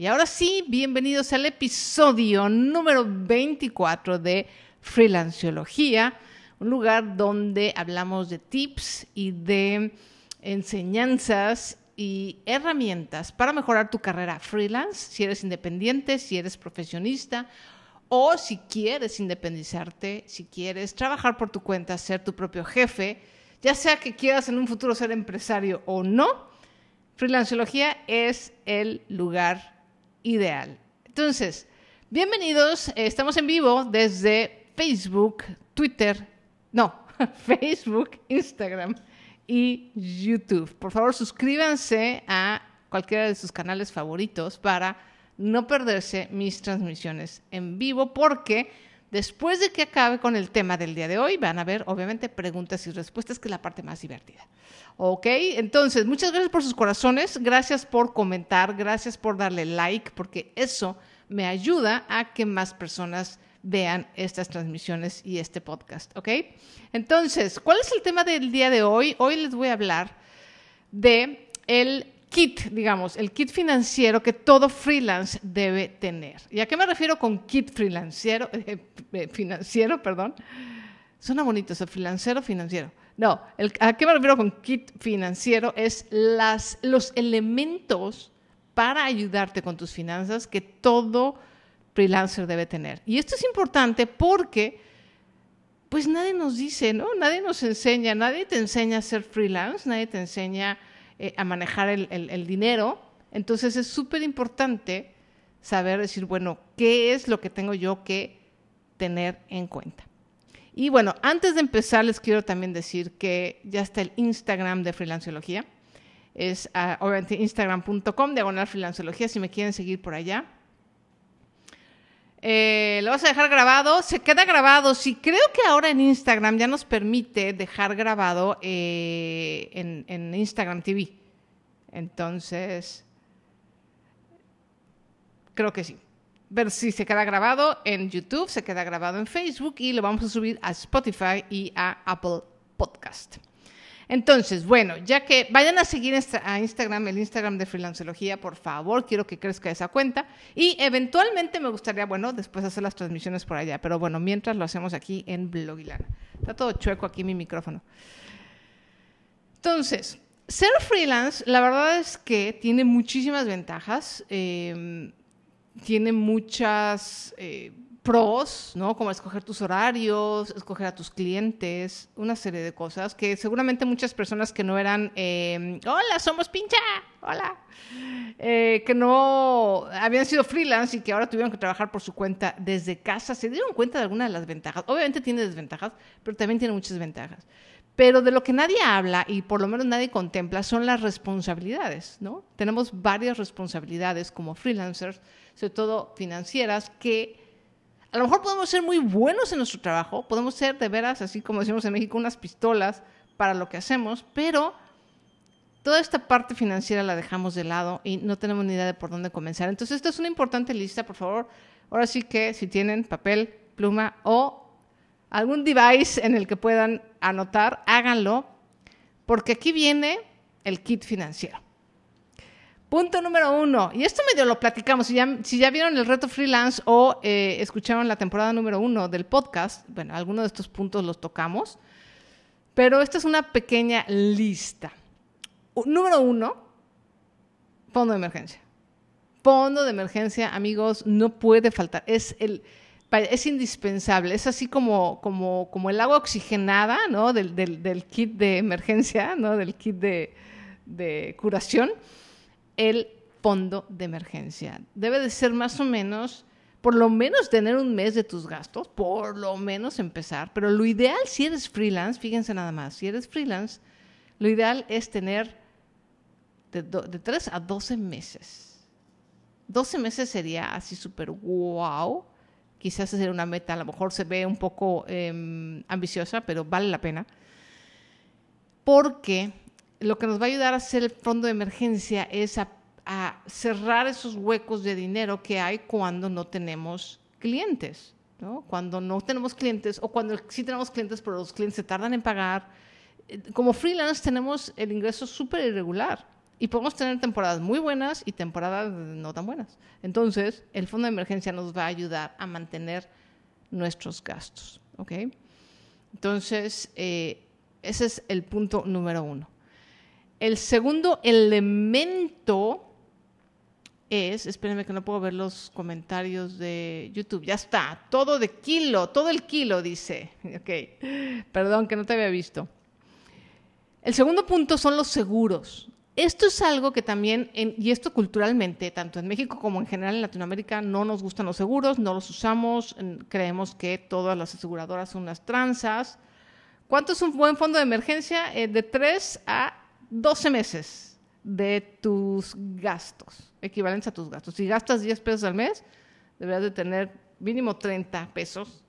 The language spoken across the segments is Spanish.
Y ahora sí, bienvenidos al episodio número 24 de Freelanciología, un lugar donde hablamos de tips y de enseñanzas y herramientas para mejorar tu carrera freelance, si eres independiente, si eres profesionista o si quieres independizarte, si quieres trabajar por tu cuenta, ser tu propio jefe, ya sea que quieras en un futuro ser empresario o no, Freelanciología es el lugar ideal. Entonces, bienvenidos, eh, estamos en vivo desde Facebook, Twitter, no, Facebook, Instagram y YouTube. Por favor, suscríbanse a cualquiera de sus canales favoritos para no perderse mis transmisiones en vivo porque después de que acabe con el tema del día de hoy van a ver obviamente preguntas y respuestas que es la parte más divertida. ¿Ok? Entonces, muchas gracias por sus corazones, gracias por comentar, gracias por darle like porque eso me ayuda a que más personas vean estas transmisiones y este podcast, ¿ok? Entonces, ¿cuál es el tema del día de hoy? Hoy les voy a hablar de el kit, digamos, el kit financiero que todo freelance debe tener. ¿Y a qué me refiero con kit financiero? Eh, financiero, perdón. Suena bonito eso, financiero, financiero. No, ¿a qué me refiero con kit financiero? Es las, los elementos para ayudarte con tus finanzas que todo freelancer debe tener. Y esto es importante porque, pues nadie nos dice, ¿no? Nadie nos enseña, nadie te enseña a ser freelance, nadie te enseña eh, a manejar el, el dinero. Entonces es súper importante saber decir, bueno, ¿qué es lo que tengo yo que tener en cuenta? Y bueno, antes de empezar les quiero también decir que ya está el Instagram de Freelanciología. Es uh, obviamente instagram.com, diagonal Freelanciología, si me quieren seguir por allá. Eh, lo vas a dejar grabado, se queda grabado. Sí, creo que ahora en Instagram ya nos permite dejar grabado eh, en, Instagram TV. Entonces, creo que sí. Pero sí, se queda grabado en YouTube, se queda grabado en Facebook y lo vamos a subir a Spotify y a Apple Podcast. Entonces, bueno, ya que vayan a seguir a Instagram, el Instagram de Freelanceología, por favor, quiero que crezca esa cuenta. Y eventualmente me gustaría, bueno, después hacer las transmisiones por allá. Pero bueno, mientras lo hacemos aquí en Blogilana. Está todo chueco aquí mi micrófono. Entonces, ser freelance, la verdad es que tiene muchísimas ventajas. Eh, tiene muchas eh, pros, ¿no? Como escoger tus horarios, escoger a tus clientes, una serie de cosas que seguramente muchas personas que no eran, eh, hola, somos pincha, hola, eh, que no habían sido freelance y que ahora tuvieron que trabajar por su cuenta desde casa, se dieron cuenta de algunas de las ventajas. Obviamente tiene desventajas, pero también tiene muchas ventajas. Pero de lo que nadie habla y por lo menos nadie contempla son las responsabilidades, ¿no? Tenemos varias responsabilidades como freelancers, sobre todo financieras, que a lo mejor podemos ser muy buenos en nuestro trabajo, podemos ser de veras, así como decimos en México, unas pistolas para lo que hacemos, pero toda esta parte financiera la dejamos de lado y no tenemos ni idea de por dónde comenzar. Entonces, esta es una importante lista, por favor. Ahora sí que si tienen papel, pluma o algún device en el que puedan anotar, háganlo, porque aquí viene el kit financiero. Punto número uno, y esto medio lo platicamos, si ya, vieron el reto freelance o eh, escucharon la temporada número uno del podcast, bueno, algunos de estos puntos los tocamos, pero esta es una pequeña lista. Número uno, fondo de emergencia. Fondo de emergencia, amigos, no puede faltar. Es el, es indispensable. Es así como, como, como el agua oxigenada, ¿no? Del, del, del, kit de emergencia, ¿no? Del kit de, de curación el fondo de emergencia. Debe de ser más o menos, por lo menos tener un mes de tus gastos, por lo menos empezar, pero lo ideal si eres freelance, fíjense nada más, si eres freelance, lo ideal es tener de, de 3 a 12 meses. 12 meses sería así súper wow. Quizás sería una meta, a lo mejor se ve un poco eh, ambiciosa, pero vale la pena. Porque lo que nos va a ayudar a hacer el fondo de emergencia es a, cerrar esos huecos de dinero que hay cuando no tenemos clientes. Cuando no tenemos clientes o cuando sí tenemos clientes, pero los clientes se tardan en pagar. Como freelance tenemos el ingreso súper irregular. Y podemos tener temporadas muy buenas y temporadas no tan buenas. Entonces, el fondo de emergencia nos va a ayudar a mantener nuestros gastos. ¿Ok? Entonces, eh, ese es el punto número uno. El segundo elemento es, espérenme que no puedo ver los comentarios de YouTube, ya está, todo de kilo, todo el kilo dice, ok, perdón que no te había visto. El segundo punto son los seguros. Esto es algo que también, y esto culturalmente, tanto en México como en general en Latinoamérica, no nos gustan los seguros, no los usamos, creemos que todas las aseguradoras son unas tranzas. ¿Cuánto es un buen fondo de emergencia? Eh, de 3 a 12 meses de tus gastos, equivalentes a tus gastos. Si gastas 10 pesos al mes, deberías de tener mínimo 30 pesos.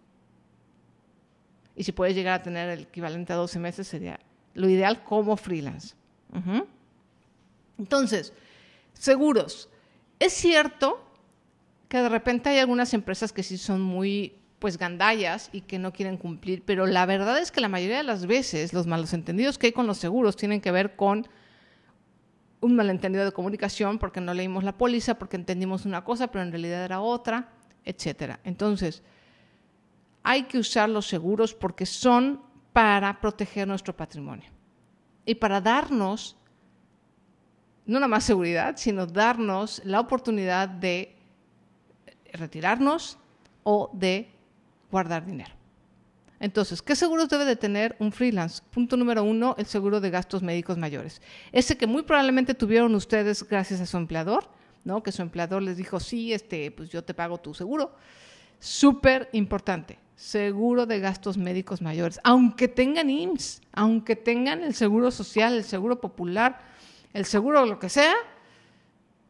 Y si puedes llegar a tener el equivalente a 12 meses, sería lo ideal como freelance. Entonces, seguros. Es cierto que de repente hay algunas empresas que sí son muy pues gandallas y que no quieren cumplir, pero la verdad es que la mayoría de las veces los malos entendidos que hay con los seguros tienen que ver con un malentendido de comunicación porque no leímos la póliza, porque entendimos una cosa, pero en realidad era otra, etcétera. Entonces, hay que usar los seguros porque son para proteger nuestro patrimonio y para darnos no nada más seguridad, sino darnos la oportunidad de retirarnos o de guardar dinero. Entonces, ¿qué seguros debe de tener un freelance? Punto número uno, el seguro de gastos médicos mayores. Ese que muy probablemente tuvieron ustedes gracias a su empleador, ¿no? Que su empleador les dijo, sí, este, pues yo te pago tu seguro. Súper importante, seguro de gastos médicos mayores. Aunque tengan IMSS, aunque tengan el seguro social, el seguro popular, el seguro lo que sea,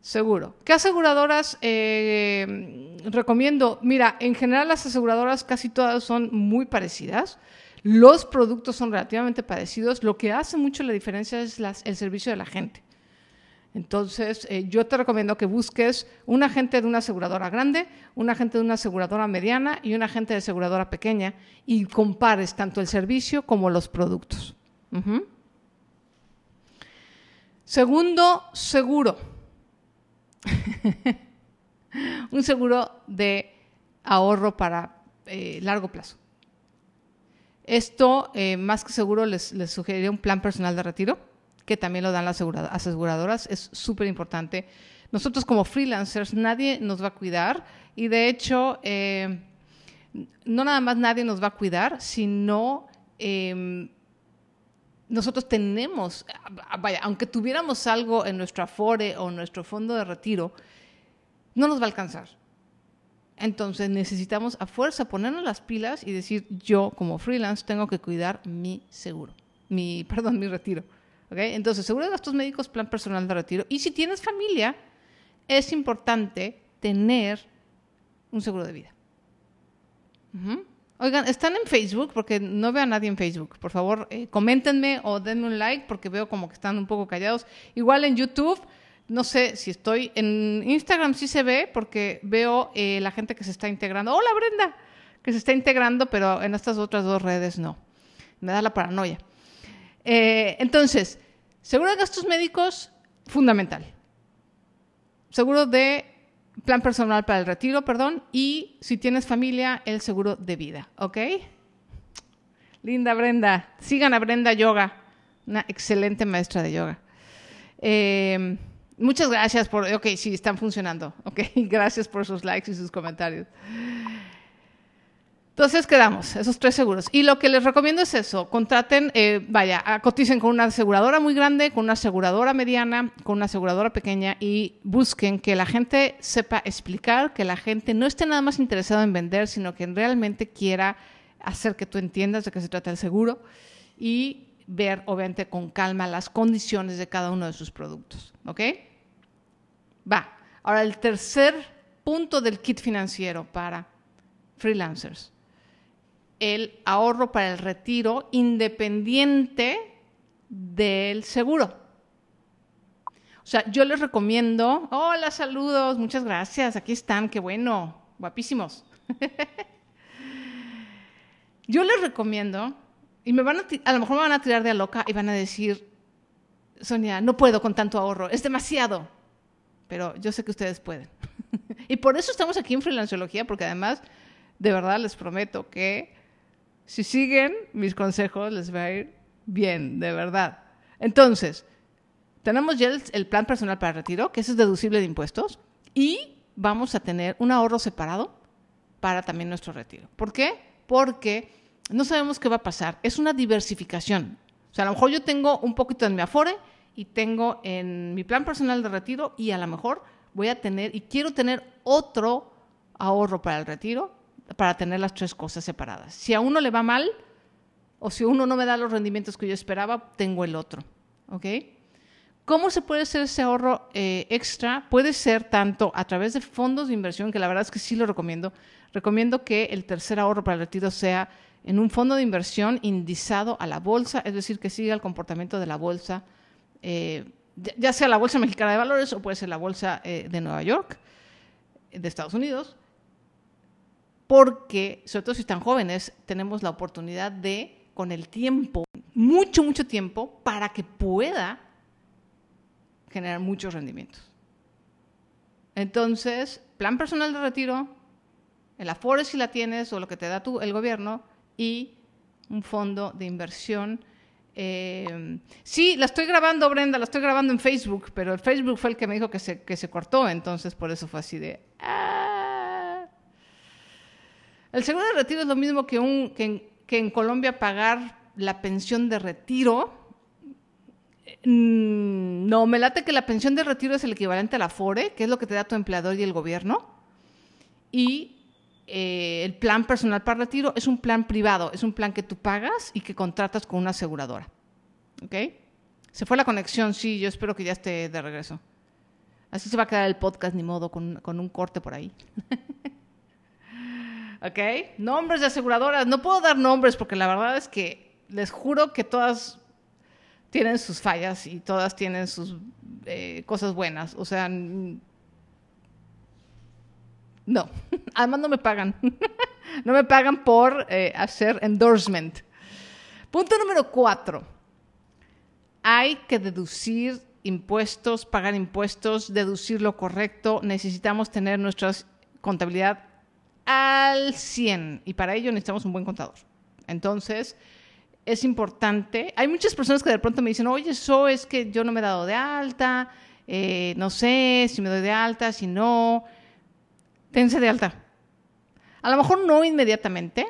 Seguro. ¿Qué aseguradoras eh, recomiendo? Mira, en general las aseguradoras casi todas son muy parecidas. Los productos son relativamente parecidos. Lo que hace mucho la diferencia es el servicio de la gente. Entonces, eh, yo te recomiendo que busques un agente de una aseguradora grande, un agente de una aseguradora mediana y un agente de aseguradora pequeña y compares tanto el servicio como los productos. Segundo, seguro. un seguro de ahorro para eh, largo plazo. Esto, eh, más que seguro, les, les, sugeriría un plan personal de retiro, que también lo dan las aseguradoras. Es súper importante. Nosotros como freelancers, nadie nos va a cuidar y de hecho, eh, no nada más nadie nos va a cuidar, sino em, nosotros tenemos, vaya, aunque tuviéramos algo en nuestro Afore o nuestro fondo de retiro, no nos va a alcanzar. Entonces necesitamos a fuerza ponernos las pilas y decir, yo como freelance tengo que cuidar mi seguro, mi, perdón, mi retiro. ¿Okay? Entonces, seguro de gastos médicos, plan personal de retiro. Y si tienes familia, es importante tener un seguro de vida. Oigan, ¿están en Facebook? Porque no veo a nadie en Facebook. Por favor, eh, coméntenme o denme un like porque veo como que están un poco callados. Igual en YouTube, no sé si estoy. En Instagram sí se ve porque veo eh, la gente que se está integrando. Hola Brenda, que se está integrando, pero en estas otras dos redes no. Me da la paranoia. Eh, entonces, seguro de gastos médicos, fundamental. Seguro de plan personal para el retiro, perdón, y si tienes familia, el seguro de vida, ¿ok? Linda Brenda, sigan a Brenda Yoga, una excelente maestra de yoga. Eh, muchas gracias por, ok, sí, están funcionando, ok, gracias por sus likes y sus comentarios. Entonces quedamos, esos tres seguros. Y lo que les recomiendo es eso, contraten, eh, vaya, coticen con una aseguradora muy grande, con una aseguradora mediana, con una aseguradora pequeña y busquen que la gente sepa explicar, que la gente no esté nada más interesada en vender, sino que realmente quiera hacer que tú entiendas de qué se trata el seguro y ver, obviamente, con calma las condiciones de cada uno de sus productos. ¿Ok? Va. Ahora, el tercer punto del kit financiero para freelancers el ahorro para el retiro independiente del seguro. O sea, yo les recomiendo, hola, saludos, muchas gracias, aquí están, qué bueno, guapísimos. yo les recomiendo, y me van a, a lo mejor me van a tirar de a loca y van a decir, Sonia, no puedo con tanto ahorro, es demasiado. Pero yo sé que ustedes pueden. y por eso estamos aquí en Freelanciología, porque además, de verdad les prometo que si siguen mis consejos les va a ir bien, de verdad. Entonces, tenemos ya el, plan personal para retiro, que es deducible de impuestos, y vamos a tener un ahorro separado para también nuestro retiro. ¿Por qué? Porque no sabemos qué va a pasar. Es una diversificación. O sea, a lo mejor yo tengo un poquito en mi Afore y tengo en mi plan personal de retiro y a lo mejor voy a tener y quiero tener otro ahorro para el retiro para tener las tres cosas separadas. Si a uno le va mal o si uno no me da los rendimientos que yo esperaba, tengo el otro. ¿Ok? ¿Cómo se puede hacer ese ahorro eh, extra? Puede ser tanto a través de fondos de inversión, que la verdad es que sí lo recomiendo. Recomiendo que el tercer ahorro para el retiro sea en un fondo de inversión indizado a la bolsa, es decir, que siga el comportamiento de la bolsa, eh, ya sea la Bolsa Mexicana de Valores o puede ser la Bolsa eh, de Nueva York, de Estados Unidos, porque, sobre todo si están jóvenes, tenemos la oportunidad de, con el tiempo, mucho, mucho tiempo, para que pueda generar muchos rendimientos. Entonces, plan personal de retiro, el Afore si la tienes o lo que te da tú, el gobierno, y un fondo de inversión. Eh, sí, la estoy grabando, Brenda, la estoy grabando en Facebook, pero el Facebook fue el que me dijo que se, que se cortó, entonces por eso fue así de... Ah". El seguro de retiro es lo mismo que, en Colombia pagar la pensión de retiro. Mm, no, me late que la pensión de retiro es el equivalente a la FORE, que es lo que te da tu empleador y el gobierno. Y eh, el plan personal para retiro es un plan privado, es un plan que tú pagas y que contratas con una aseguradora. ¿Ok? Se fue la conexión, sí, yo espero que ya esté de regreso. Así se va a quedar el podcast, ni modo, con, con un corte por ahí. ¿Ok? Nombres de aseguradoras. No puedo dar nombres porque la verdad es que les juro que todas tienen sus fallas y todas tienen sus eh, cosas buenas. O sea, no, además no me pagan. no me pagan por eh, hacer endorsement. Punto número cuatro. Hay que deducir impuestos, pagar impuestos, deducir lo correcto. Necesitamos tener nuestra contabilidad al 100 y para ello necesitamos un buen contador. Entonces, es importante. Hay muchas personas que de pronto me dicen, oye, eso es que yo no me he dado de alta, eh, no sé si me doy de alta, si no tense de alta. A lo mejor no inmediatamente.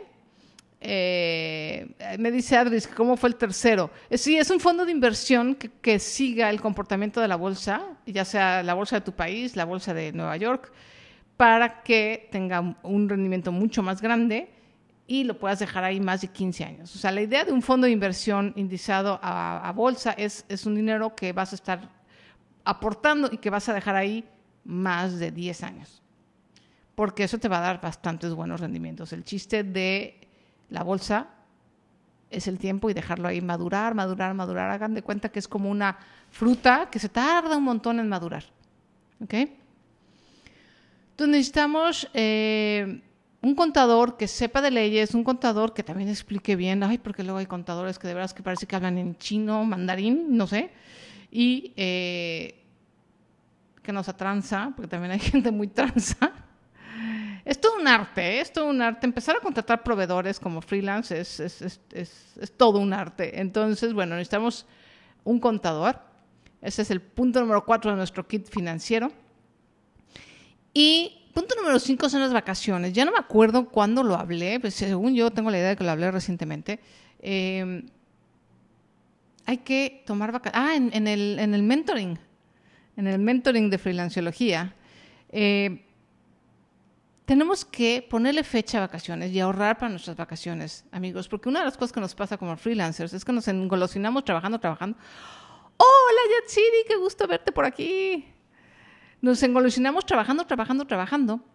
Eh, me dice Adris, ¿cómo fue el tercero? Eh, sí, es un fondo de inversión que, siga el comportamiento de la bolsa, ya sea la bolsa de tu país, la bolsa de Nueva York, para que tenga un rendimiento mucho más grande y lo puedas dejar ahí más de 15 años. O sea, la idea de un fondo de inversión indizado a, bolsa es, es un dinero que vas a estar aportando y que vas a dejar ahí más de 10 años porque eso te va a dar bastantes buenos rendimientos. El chiste de la bolsa es el tiempo y dejarlo ahí madurar, madurar, madurar. Hagan de cuenta que es como una fruta que se tarda un montón en madurar. ¿Ok? Entonces necesitamos eh, un contador que sepa de leyes, un contador que también explique bien. Ay, porque luego hay contadores que de verdad que parece que hablan en chino, mandarín, no sé. Y eh, que nos atranza, porque también hay gente muy tranza es todo un arte, ¿eh? es todo un arte. Empezar a contratar proveedores como freelance es, es, todo un arte. Entonces, bueno, necesitamos un contador. Ese es el punto número cuatro de nuestro kit financiero. Y punto número cinco son las vacaciones. Ya no me acuerdo cuándo lo hablé, pues según yo tengo la idea de que lo hablé recientemente. Em, hay que tomar vacaciones. Ah, en, el, en el mentoring, en el mentoring de freelanciología. Eh, tenemos que ponerle fecha a vacaciones y ahorrar para nuestras vacaciones, amigos, porque una de las cosas que nos pasa como freelancers es que nos engolosinamos trabajando, trabajando. Hola, Yatsiri, qué gusto verte por aquí. Nos engolosinamos trabajando, trabajando, trabajando.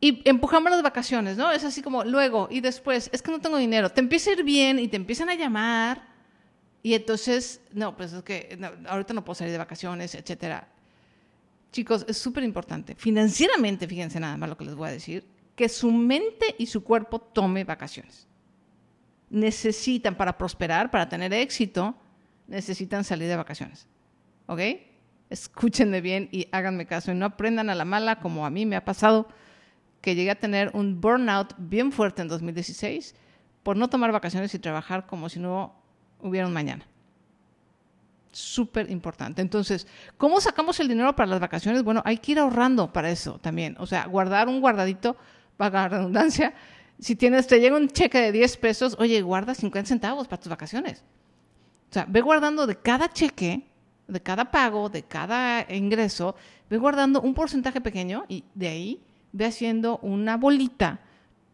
Y empujamos las vacaciones, ¿no? Es así como luego y después, es que no tengo dinero. Te empieza a ir bien y te empiezan a llamar. Y entonces, no, pues es que ahorita no puedo salir de vacaciones, etcétera. Chicos, es súper importante. Financieramente, fíjense nada más lo que les voy a decir, que su mente y su cuerpo tome vacaciones. Necesitan para prosperar, para tener éxito, necesitan salir de vacaciones. ¿Ok? Escúchenme bien y háganme caso y no aprendan a la mala como a mí me ha pasado que llegué a tener un burnout bien fuerte en 2016 por no tomar vacaciones y trabajar como si no hubiera un mañana. Súper importante. Entonces, ¿cómo sacamos el dinero para las vacaciones? Bueno, hay que ir ahorrando para eso también. O sea, guardar un guardadito, para la redundancia. Si tienes, te llega un cheque de 10 pesos, oye, guarda 50 centavos para tus vacaciones. O sea, ve guardando de cada cheque, de cada pago, de cada ingreso, ve guardando un porcentaje pequeño y de ahí ve haciendo una bolita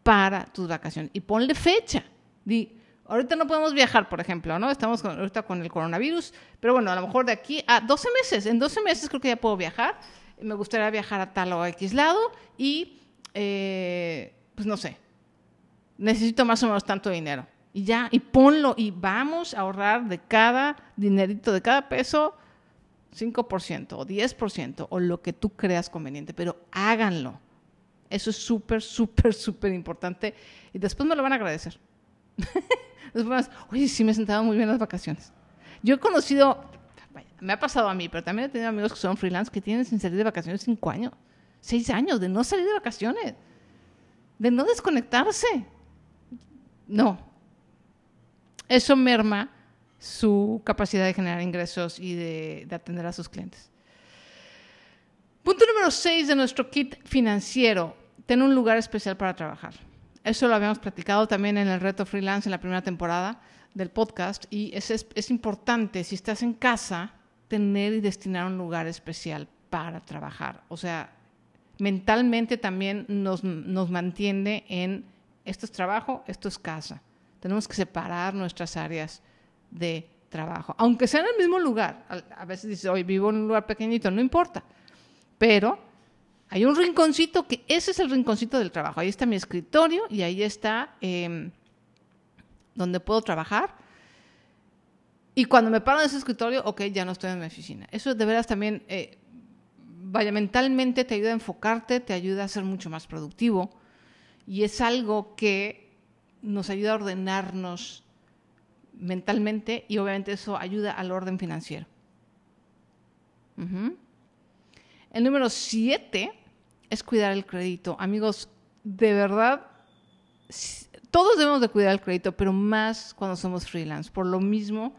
para tus vacaciones y ponle fecha. Di, ahorita no podemos viajar, por ejemplo, ¿no? Estamos ahorita con el coronavirus, pero bueno, a lo mejor de aquí a 12 meses, en 12 meses creo que ya puedo viajar. Me gustaría viajar a tal o X lado y, eh, pues no sé, necesito más o menos tanto dinero. Y ya, y ponlo, y vamos a ahorrar de cada dinerito, de cada peso, 5% o 10% o lo que tú creas conveniente, pero háganlo. Eso es súper, súper, súper importante. Y después me lo van a agradecer. después, oye, sí me he sentado muy bien las vacaciones. Yo he conocido, me ha pasado a mí, pero también he tenido amigos que son freelance que tienen sin salir de vacaciones cinco años, seis años de no salir de vacaciones, de no desconectarse. No. Eso merma su capacidad de generar ingresos y de, de atender a sus clientes. Punto número 6 de nuestro kit financiero, tener un lugar especial para trabajar. Eso lo habíamos platicado también en el reto freelance en la primera temporada del podcast y es, es, importante, si estás en casa, tener y destinar un lugar especial para trabajar. O sea, mentalmente también nos, nos mantiene en esto es trabajo, esto es casa. Tenemos que separar nuestras áreas de trabajo, aunque sea en el mismo lugar. A veces dices, hoy vivo en un lugar pequeñito, no importa pero hay un rinconcito que ese es el rinconcito del trabajo. Ahí está mi escritorio y ahí está em, donde puedo trabajar. Y cuando me paro en ese escritorio, ok, ya no estoy en mi oficina. Eso de veras también, eh, vaya, mentalmente te ayuda a enfocarte, te ayuda a ser mucho más productivo. Y es algo que nos ayuda a ordenarnos mentalmente y obviamente eso ayuda al orden financiero. El número siete es cuidar el crédito. Amigos, de verdad, todos debemos de cuidar el crédito, pero más cuando somos freelance, por lo mismo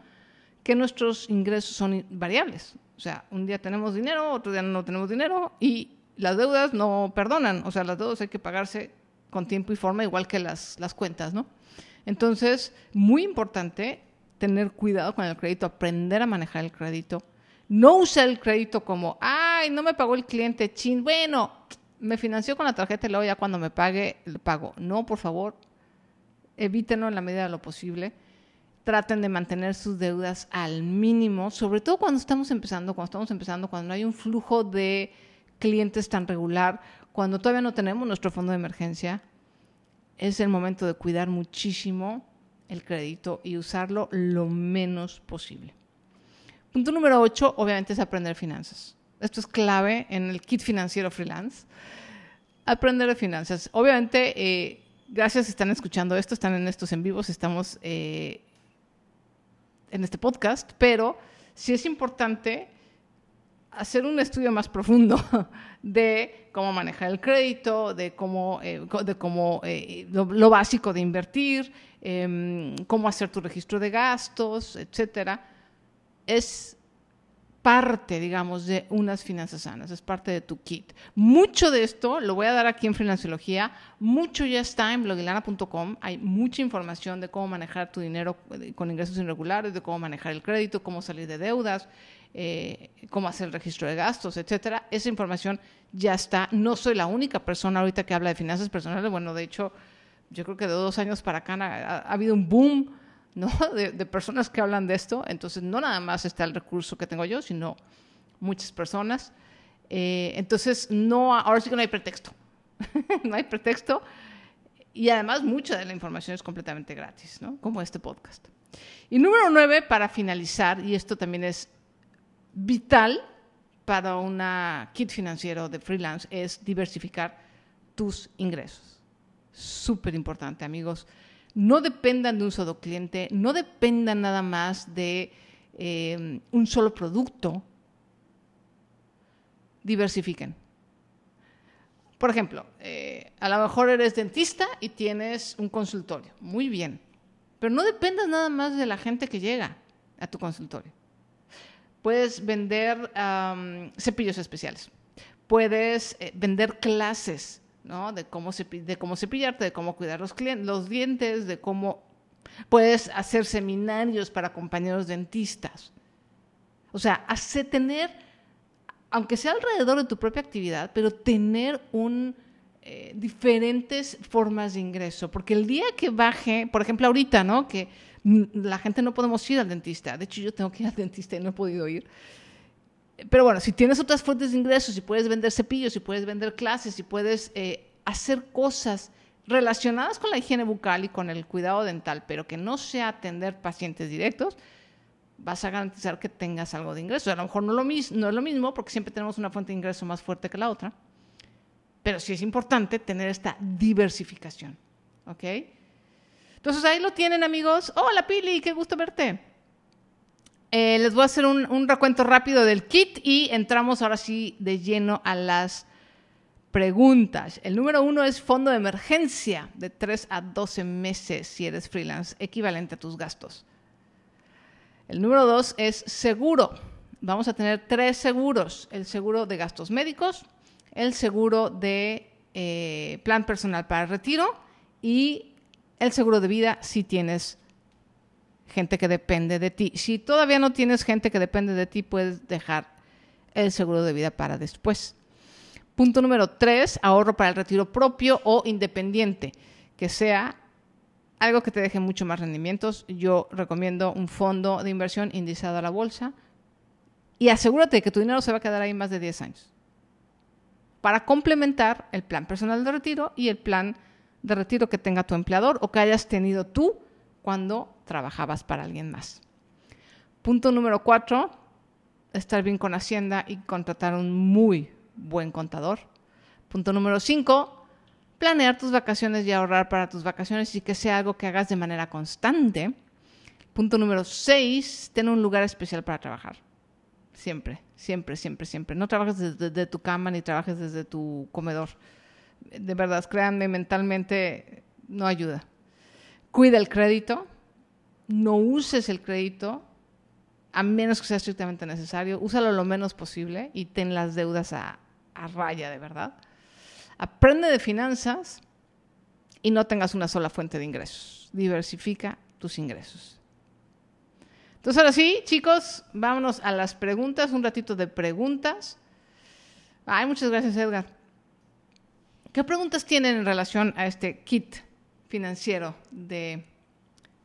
que nuestros ingresos son variables. O sea, un día tenemos dinero, otro día no tenemos dinero y las deudas no perdonan. O sea, las deudas hay que pagarse con tiempo y forma, igual que las, las cuentas, ¿no? Entonces, muy importante tener cuidado con el crédito, aprender a manejar el crédito no usar el crédito como, ay, no me pagó el cliente, chin, bueno, me financió con la tarjeta y luego ya cuando me pague, le pago. No, por favor, evítenlo en la medida de lo posible. Traten de mantener sus deudas al mínimo, sobre todo cuando estamos empezando, cuando estamos empezando, cuando no hay un flujo de clientes tan regular, cuando todavía no tenemos nuestro fondo de emergencia, es el momento de cuidar muchísimo el crédito y usarlo lo menos posible. Punto número 8, obviamente, es aprender finanzas. Esto es clave en el kit financiero freelance. Aprender de finanzas. Obviamente, eh, gracias, están escuchando esto, están en estos en vivos, estamos eh, en este podcast, pero sí es importante hacer un estudio más profundo de cómo manejar el crédito, de cómo, eh, cómo lo, básico de invertir, em, cómo hacer tu registro de gastos, etcétera es parte, digamos, de unas finanzas sanas, es parte de tu kit. Mucho de esto lo voy a dar aquí en Financiología, mucho ya está en blogilana.com, hay mucha información de cómo manejar tu dinero eh, con ingresos irregulares, de cómo manejar el crédito, cómo salir de deudas, eh, cómo hacer el registro de gastos, etcétera. Esa información ya está. No soy la única persona ahorita que habla de finanzas personales, bueno, de hecho, yo creo que de dos años para acá ha habido un boom ¿no? De, personas que hablan de esto. Entonces, no nada más está el recurso que tengo yo, sino muchas personas. Eh, entonces, no, ahora sí que no hay pretexto. no hay pretexto. Y además, mucha de la información es completamente gratis, ¿no? Como este podcast. Y número nueve, para finalizar, y esto también es vital para una kit financiero de freelance, es diversificar tus ingresos. Súper importante, amigos no dependan de un solo cliente, no dependan nada más de eh, un solo producto, diversifiquen. Por ejemplo, eh, a lo mejor eres dentista y tienes un consultorio. Muy bien. Pero no dependas nada más de la gente que llega a tu consultorio. Puedes vender cepillos especiales. Puedes eh, vender clases ¿no? de, cómo de cómo cepillarte, de cómo cuidar los, los dientes, de cómo puedes hacer seminarios para compañeros dentistas. O sea, hace tener aunque sea alrededor de tu propia actividad, pero tener un, eh, diferentes formas de ingreso. Porque el día que baje, por ejemplo, ahorita, ¿no? Que la gente no podemos ir al dentista. De hecho, yo tengo que ir al dentista y no he podido ir. Pero bueno, si tienes otras fuentes de ingresos, si puedes vender cepillos, si puedes vender clases, si puedes eh, hacer cosas relacionadas con la higiene bucal y con el cuidado dental, pero que no sea atender pacientes directos, vas a garantizar que tengas algo de ingreso. A lo mejor no, no es lo mismo porque siempre tenemos una fuente de ingreso más fuerte que la otra, pero sí es importante tener esta diversificación. ¿Ok? Entonces ahí lo tienen amigos. Hola Pili, qué gusto verte. Eh, les voy a hacer un, recuento rápido del kit y entramos ahora sí de lleno a las preguntas. El número uno es fondo de emergencia de 3 a 12 meses si eres freelance, equivalente a tus gastos. El número dos es seguro. Vamos a tener tres seguros. El seguro de gastos médicos, el seguro de eh, plan personal para retiro y el seguro de vida si tienes gente que depende de ti. Si todavía no tienes gente que depende de ti, puedes dejar el seguro de vida para después. Punto número tres, ahorro para el retiro propio o independiente, que sea algo que te deje mucho más rendimientos. Yo recomiendo un fondo de inversión indicado a la bolsa y asegúrate que tu dinero se va a quedar ahí más de 10 años para complementar el plan personal de retiro y el plan de retiro que tenga tu empleador o que hayas tenido tú cuando trabajabas para alguien más. Punto número cuatro, estar bien con Hacienda y contratar un muy buen contador. Punto número cinco, planear tus vacaciones y ahorrar para tus vacaciones y que sea algo que hagas de manera constante. Punto número seis, ten un lugar especial para trabajar. Siempre, siempre, siempre, siempre. No trabajes desde, tu cama ni trabajes desde tu comedor. De verdad, créanme, mentalmente no ayuda. Cuida el crédito. No uses el crédito a menos que sea estrictamente necesario. Úsalo lo menos posible y ten las deudas a raya, de verdad. Aprende de finanzas y no tengas una sola fuente de ingresos. Diversifica tus ingresos. Entonces ahora sí, chicos, vámonos a las preguntas, un ratito de preguntas. Ay, muchas gracias, Edgar. ¿Qué preguntas tienen en relación a este kit financiero de,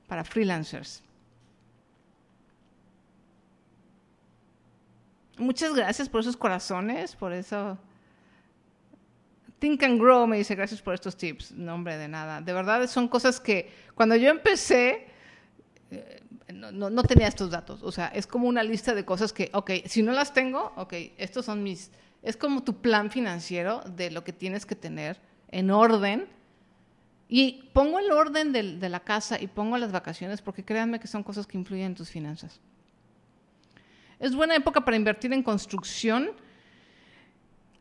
para freelancers? Muchas gracias por esos corazones, por eso Think and Grow me dice, gracias por estos tips. No, hombre, de nada. De verdad, son cosas que cuando yo empecé, eh, no, tenía estos datos. O sea, es como una lista de cosas que, ok, si no las tengo, ok, estos son mis... Es como tu plan financiero de lo que tienes que tener en orden. Y pongo el orden de, la casa y pongo las vacaciones porque créanme que son cosas que influyen en tus finanzas. Es buena época para invertir en construcción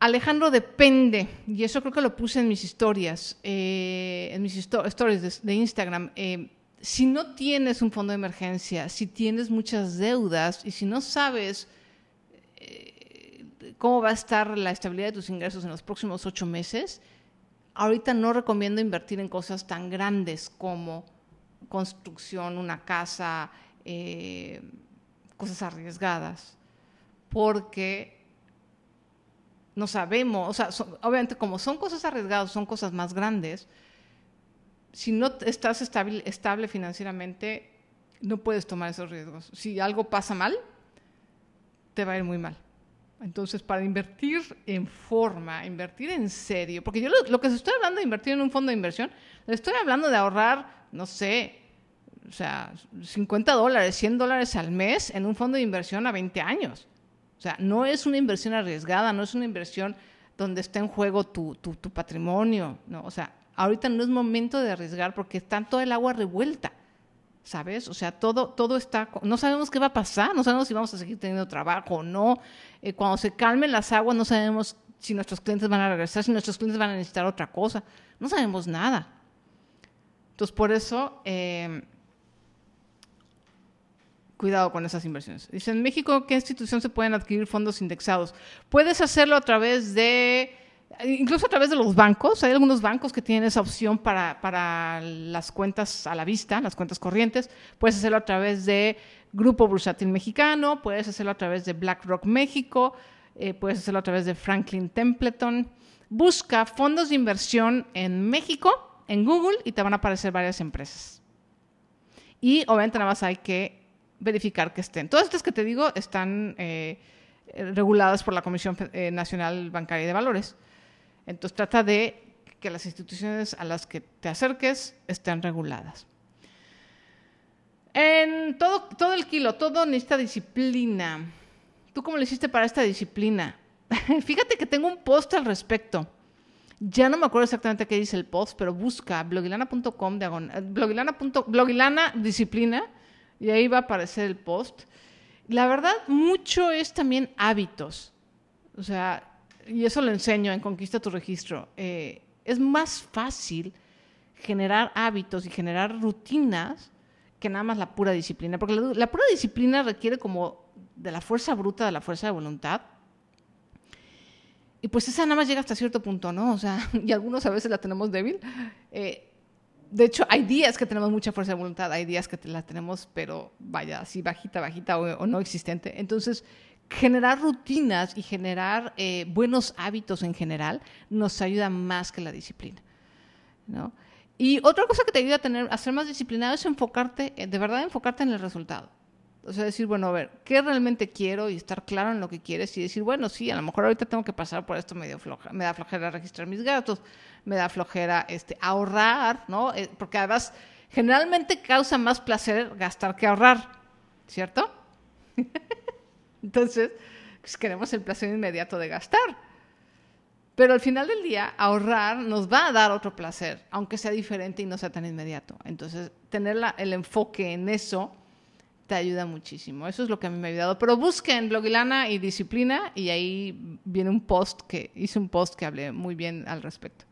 Alejandro depende, y eso creo que lo puse en mis historias, eh, en mis stories de, Instagram. Eh, si no tienes un fondo de emergencia, si tienes muchas deudas y si no sabes cómo va a estar la estabilidad de tus ingresos en los próximos ocho meses, ahorita no recomiendo invertir en cosas tan grandes como construcción, una casa, cosas arriesgadas, porque no sabemos, o sea, obviamente como son cosas arriesgadas, son cosas más grandes, si no estás estable, estable financieramente, no puedes tomar esos riesgos. Si algo pasa mal, te va a ir muy mal. Entonces, para invertir en forma, invertir en serio, porque yo lo, que estoy hablando de invertir en un fondo de inversión, le estoy hablando de ahorrar, no sé, o sea, 50 dólares, 100 dólares al mes en un fondo de inversión a 20 años. O sea, no es una inversión arriesgada, no es una inversión donde está en juego tu, patrimonio, ¿no? O sea, ahorita no es momento de arriesgar porque está toda el agua revuelta. ¿Sabes? O sea, todo, todo está, no sabemos qué va a pasar, no sabemos si vamos a seguir teniendo trabajo o no. Eh, cuando se calmen las aguas, no sabemos si nuestros clientes van a regresar, si nuestros clientes van a necesitar otra cosa. No sabemos nada. Entonces, por eso, eh, cuidado con esas inversiones. Dice, en México, ¿qué institución se pueden adquirir fondos indexados? Puedes hacerlo a través de incluso a través de los bancos, hay algunos bancos que tienen esa opción para, para, las cuentas a la vista, las cuentas corrientes. Puedes hacerlo a través de Grupo Bursátil Mexicano, puedes hacerlo a través de BlackRock México, eh, puedes hacerlo a través de Franklin Templeton. Busca fondos de inversión en México, en Google, y te van a aparecer varias empresas. Y obviamente nada más hay que verificar que estén. Todas estas que te digo están eh, reguladas por la Comisión eh, Nacional Bancaria de Valores. Entonces trata de que las instituciones a las que te acerques estén reguladas. En todo, todo el kilo, todo necesita disciplina. ¿Tú cómo le hiciste para esta disciplina? Fíjate que tengo un post al respecto. Ya no me acuerdo exactamente qué dice el post, pero busca blogilana.com, blogilana, blogilana disciplina, y ahí va a aparecer el post. La verdad, mucho es también hábitos. O sea, y eso lo enseño en Conquista tu registro, eh, es más fácil generar hábitos y generar rutinas que nada más la pura disciplina, porque la, pura disciplina requiere como de la fuerza bruta, de la fuerza de voluntad. Y pues esa nada más llega hasta cierto punto, ¿no? O sea, y algunos a veces la tenemos débil. Eh, de hecho, hay días que tenemos mucha fuerza de voluntad, hay días que la tenemos, pero vaya, así bajita, bajita o, o no existente. Entonces, generar rutinas y generar eh, buenos hábitos en general nos ayuda más que la disciplina. ¿no? Y otra cosa que te ayuda a, tener, a ser más disciplinado es enfocarte, eh, de verdad enfocarte en el resultado. O sea, decir, bueno, a ver, ¿qué realmente quiero? Y estar claro en lo que quieres y decir, bueno, sí, a lo mejor ahorita tengo que pasar por esto medio floja, me da flojera registrar mis gastos, me da flojera este, ahorrar, ¿no? Eh, porque además, generalmente causa más placer gastar que ahorrar, ¿cierto? Entonces, pues, queremos el placer inmediato de gastar. Pero al final del día, ahorrar nos va a dar otro placer, aunque sea diferente y no sea tan inmediato. Entonces, tener el enfoque en eso te ayuda muchísimo. Eso es lo que a mí me ha ayudado. Pero busquen Blogilana y Disciplina y ahí viene un post que hice un post que hablé muy bien al respecto.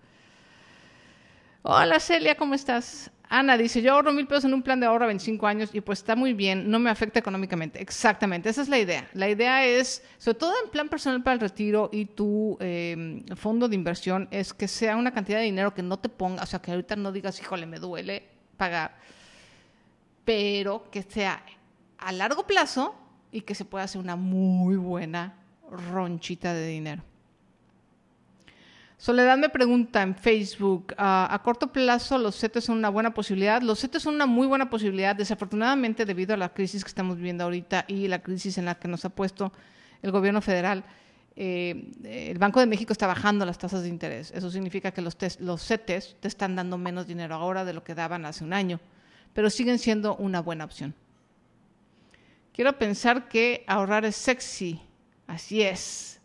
Hola Celia, ¿cómo estás? Ana dice, yo ahorro mil pesos en un plan de ahorro a 25 años y pues está muy bien, no me afecta económicamente. Exactamente, esa es la idea. La idea es, sobre todo en plan personal para el retiro y tu em, fondo de inversión, es que sea una cantidad de dinero que no te ponga, o sea, que ahorita no digas, híjole, me duele pagar, pero que sea a largo plazo y que se pueda hacer una muy buena ronchita de dinero. Soledad me pregunta en Facebook, ah, ¿a corto plazo los CETES son una buena posibilidad? Los CETES son una muy buena posibilidad, desafortunadamente debido a la crisis que estamos viviendo ahorita y la crisis en la que nos ha puesto el gobierno federal. Eh, el Banco de México está bajando las tasas de interés. Eso significa que los, los CETES te están dando menos dinero ahora de lo que daban hace un año, pero siguen siendo una buena opción. Quiero pensar que ahorrar es sexy. Así es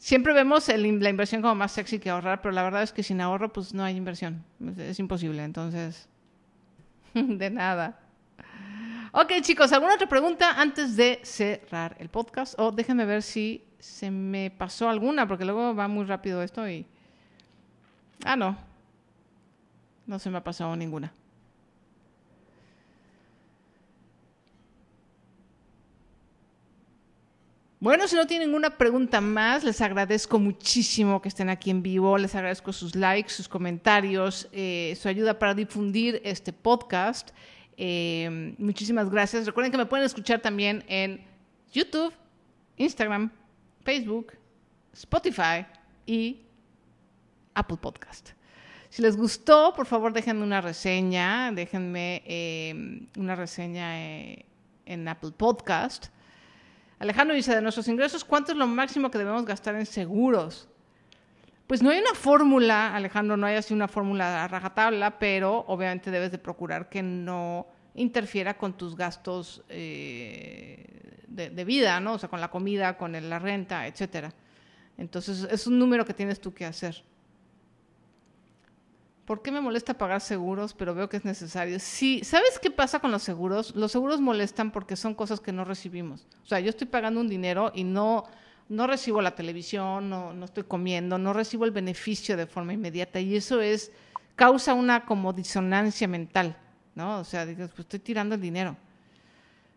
siempre vemos la inversión como más sexy que ahorrar, pero la verdad es que sin ahorro pues no hay inversión. Es, imposible, entonces, de nada. Ok chicos, ¿alguna otra pregunta antes de cerrar el podcast? O déjenme ver si se me pasó alguna, porque luego va muy rápido esto y... Ah, no. No se me ha pasado ninguna. Bueno, si no tienen ninguna pregunta más, les agradezco muchísimo que estén aquí en vivo, les agradezco sus likes, sus comentarios, eh, su ayuda para difundir este podcast. Eh, muchísimas gracias. Recuerden que me pueden escuchar también en YouTube, Instagram, Facebook, Spotify y Apple Podcast. Si les gustó, por favor déjenme una reseña, déjenme eh, una reseña en Apple Podcast. Alejandro dice, de nuestros ingresos, ¿cuánto es lo máximo que debemos gastar en seguros? Pues no hay una fórmula, Alejandro, no hay así una fórmula a rajatabla, pero obviamente debes de procurar que no interfiera con tus gastos eh, de, vida, ¿no? O sea, con la comida, con la renta, etcétera. Entonces, es un número que tienes tú que hacer. ¿Por qué me molesta pagar seguros, pero veo que es necesario? Sí, ¿sabes qué pasa con los seguros? Los seguros molestan porque son cosas que no recibimos. O sea, yo estoy pagando un dinero y no, no recibo la televisión, no, no estoy comiendo, no recibo el beneficio de forma inmediata y eso es causa una como disonancia mental, ¿no? O sea, dices, pues estoy tirando el dinero.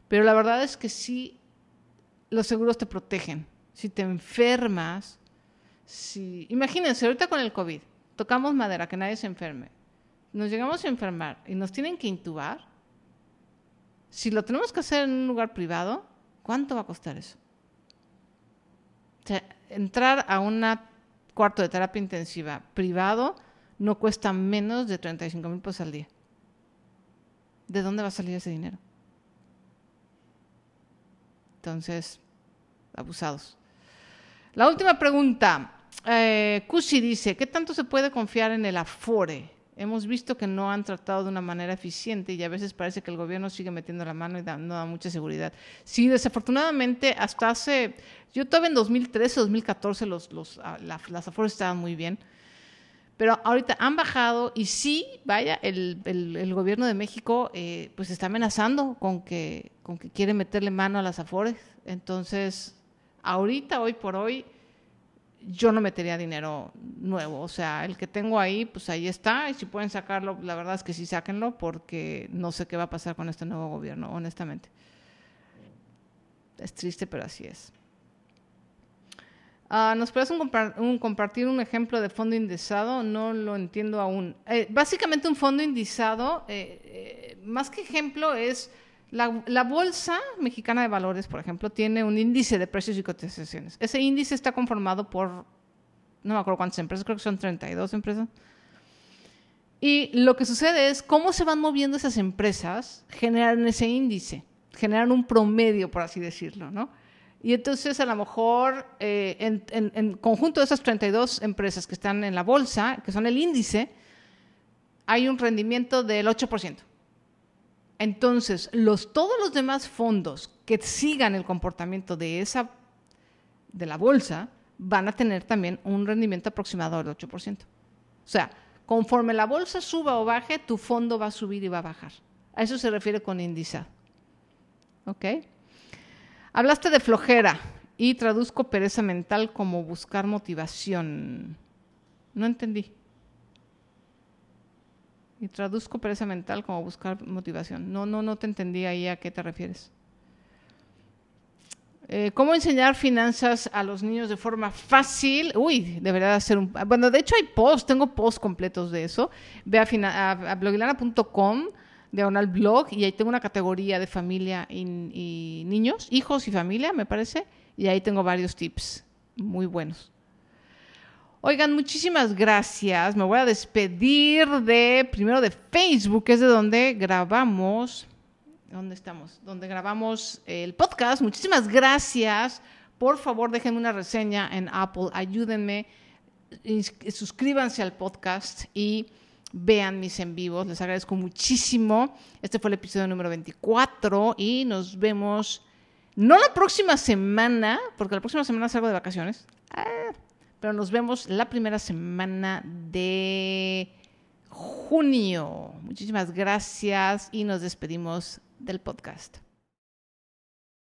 Pero la verdad es que sí, los seguros te protegen. Si te enfermas, si... Imagínense, ahorita con el COVID, tocamos madera, que nadie se enferme, nos llegamos a enfermar y nos tienen que intubar, si lo tenemos que hacer en un lugar privado, ¿cuánto va a costar eso? Entrar a un cuarto de terapia intensiva privado no cuesta menos de 35 mil pesos al día. ¿De dónde va a salir ese dinero? Entonces, abusados. La última pregunta. Eh, Cusi dice, ¿qué tanto se puede confiar en el Afore? Hemos visto que no han tratado de una manera eficiente y a veces parece que el gobierno sigue metiendo la mano y no da mucha seguridad. Sí, desafortunadamente, hasta hace, yo todavía en 2013, 2014 los, los, ah, las Afores estaban muy bien, pero ahorita han bajado y sí, vaya, el, el, gobierno de México eh, pues está amenazando con que, con que quiere meterle mano a las Afores. Entonces, ahorita, hoy por hoy, yo no metería dinero nuevo. O sea, el que tengo ahí, pues ahí está. Y si pueden sacarlo, la verdad es que sí sáquenlo, porque no sé qué va a pasar con este nuevo gobierno, honestamente. Es triste, pero así es. Ah, ¿Nos puedes compartir un ejemplo de fondo indexado? No lo entiendo aún. Eh, básicamente un fondo indexado, eh, eh, más que ejemplo, es la, Bolsa Mexicana de Valores, por ejemplo, tiene un índice de precios y cotizaciones. Ese índice está conformado por, no me acuerdo cuántas empresas, creo que son 32 empresas. Y lo que sucede es cómo se van moviendo esas empresas, generan ese índice, generan un promedio, por así decirlo, ¿no? Y entonces a lo mejor eh, en, en, conjunto de esas 32 empresas que están en la bolsa, que son el índice, hay un rendimiento del 8%. Entonces, los, todos los demás fondos que sigan el comportamiento de esa, de la bolsa, van a tener también un rendimiento aproximado del 8%. O sea, conforme la bolsa suba o baje, tu fondo va a subir y va a bajar. A eso se refiere con índice. ¿Ok? Hablaste de flojera y traduzco pereza mental como buscar motivación. No entendí. Y traduzco pereza mental como buscar motivación. No, no, no te entendí ahí a qué te refieres. Eh, ¿Cómo enseñar finanzas a los niños de forma fácil? Uy, debería hacer un... Bueno, de hecho hay posts, tengo posts completos de eso. Ve a, a, a blogilana.com, diagonal blog, y ahí tengo una categoría de familia y niños, hijos y familia, me parece, y ahí tengo varios tips muy buenos. Oigan, muchísimas gracias. Me voy a despedir de, primero de Facebook, que es de donde grabamos, ¿dónde estamos? Donde grabamos el podcast. Muchísimas gracias. Por favor, déjenme una reseña en Apple. Ayúdenme. Suscríbanse al podcast y vean mis en vivos. Les agradezco muchísimo. Este fue el episodio número 24 y nos vemos, no la próxima semana, porque la próxima semana salgo de vacaciones. Ah, pero nos vemos la primera semana de junio. Muchísimas gracias y nos despedimos del podcast.